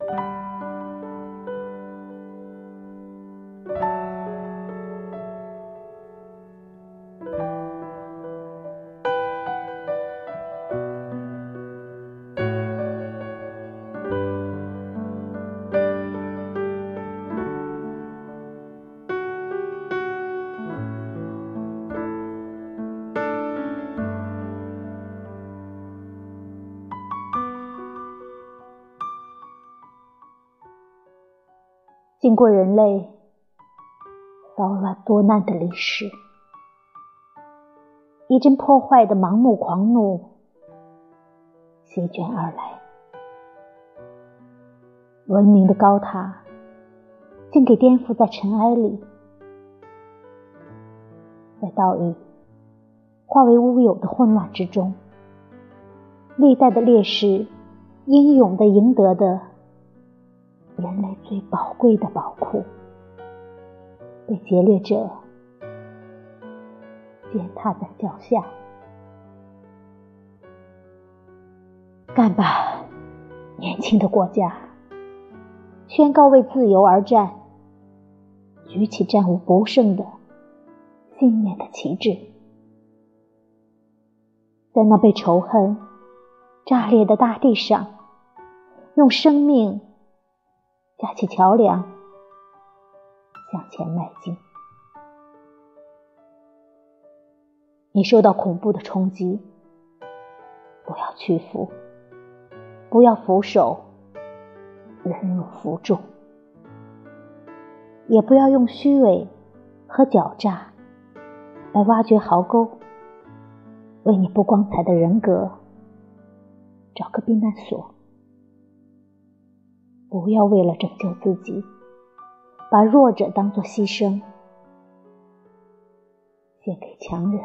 you 经过人类骚乱多难的历史，一阵破坏的盲目狂怒席卷而来，文明的高塔竟给颠覆在尘埃里，在道义化为乌有的混乱之中，历代的烈士英勇的赢得的。人类最宝贵的宝库，被劫掠者践踏在脚下。干吧，年轻的国家！宣告为自由而战，举起战无不胜的信念的旗帜，在那被仇恨炸裂的大地上，用生命。架起桥梁，向前迈进。你受到恐怖的冲击，不要屈服，不要俯首，忍辱负重，也不要用虚伪和狡诈来挖掘壕沟，为你不光彩的人格找个避难所。不要为了拯救自己，把弱者当作牺牲，献给强人。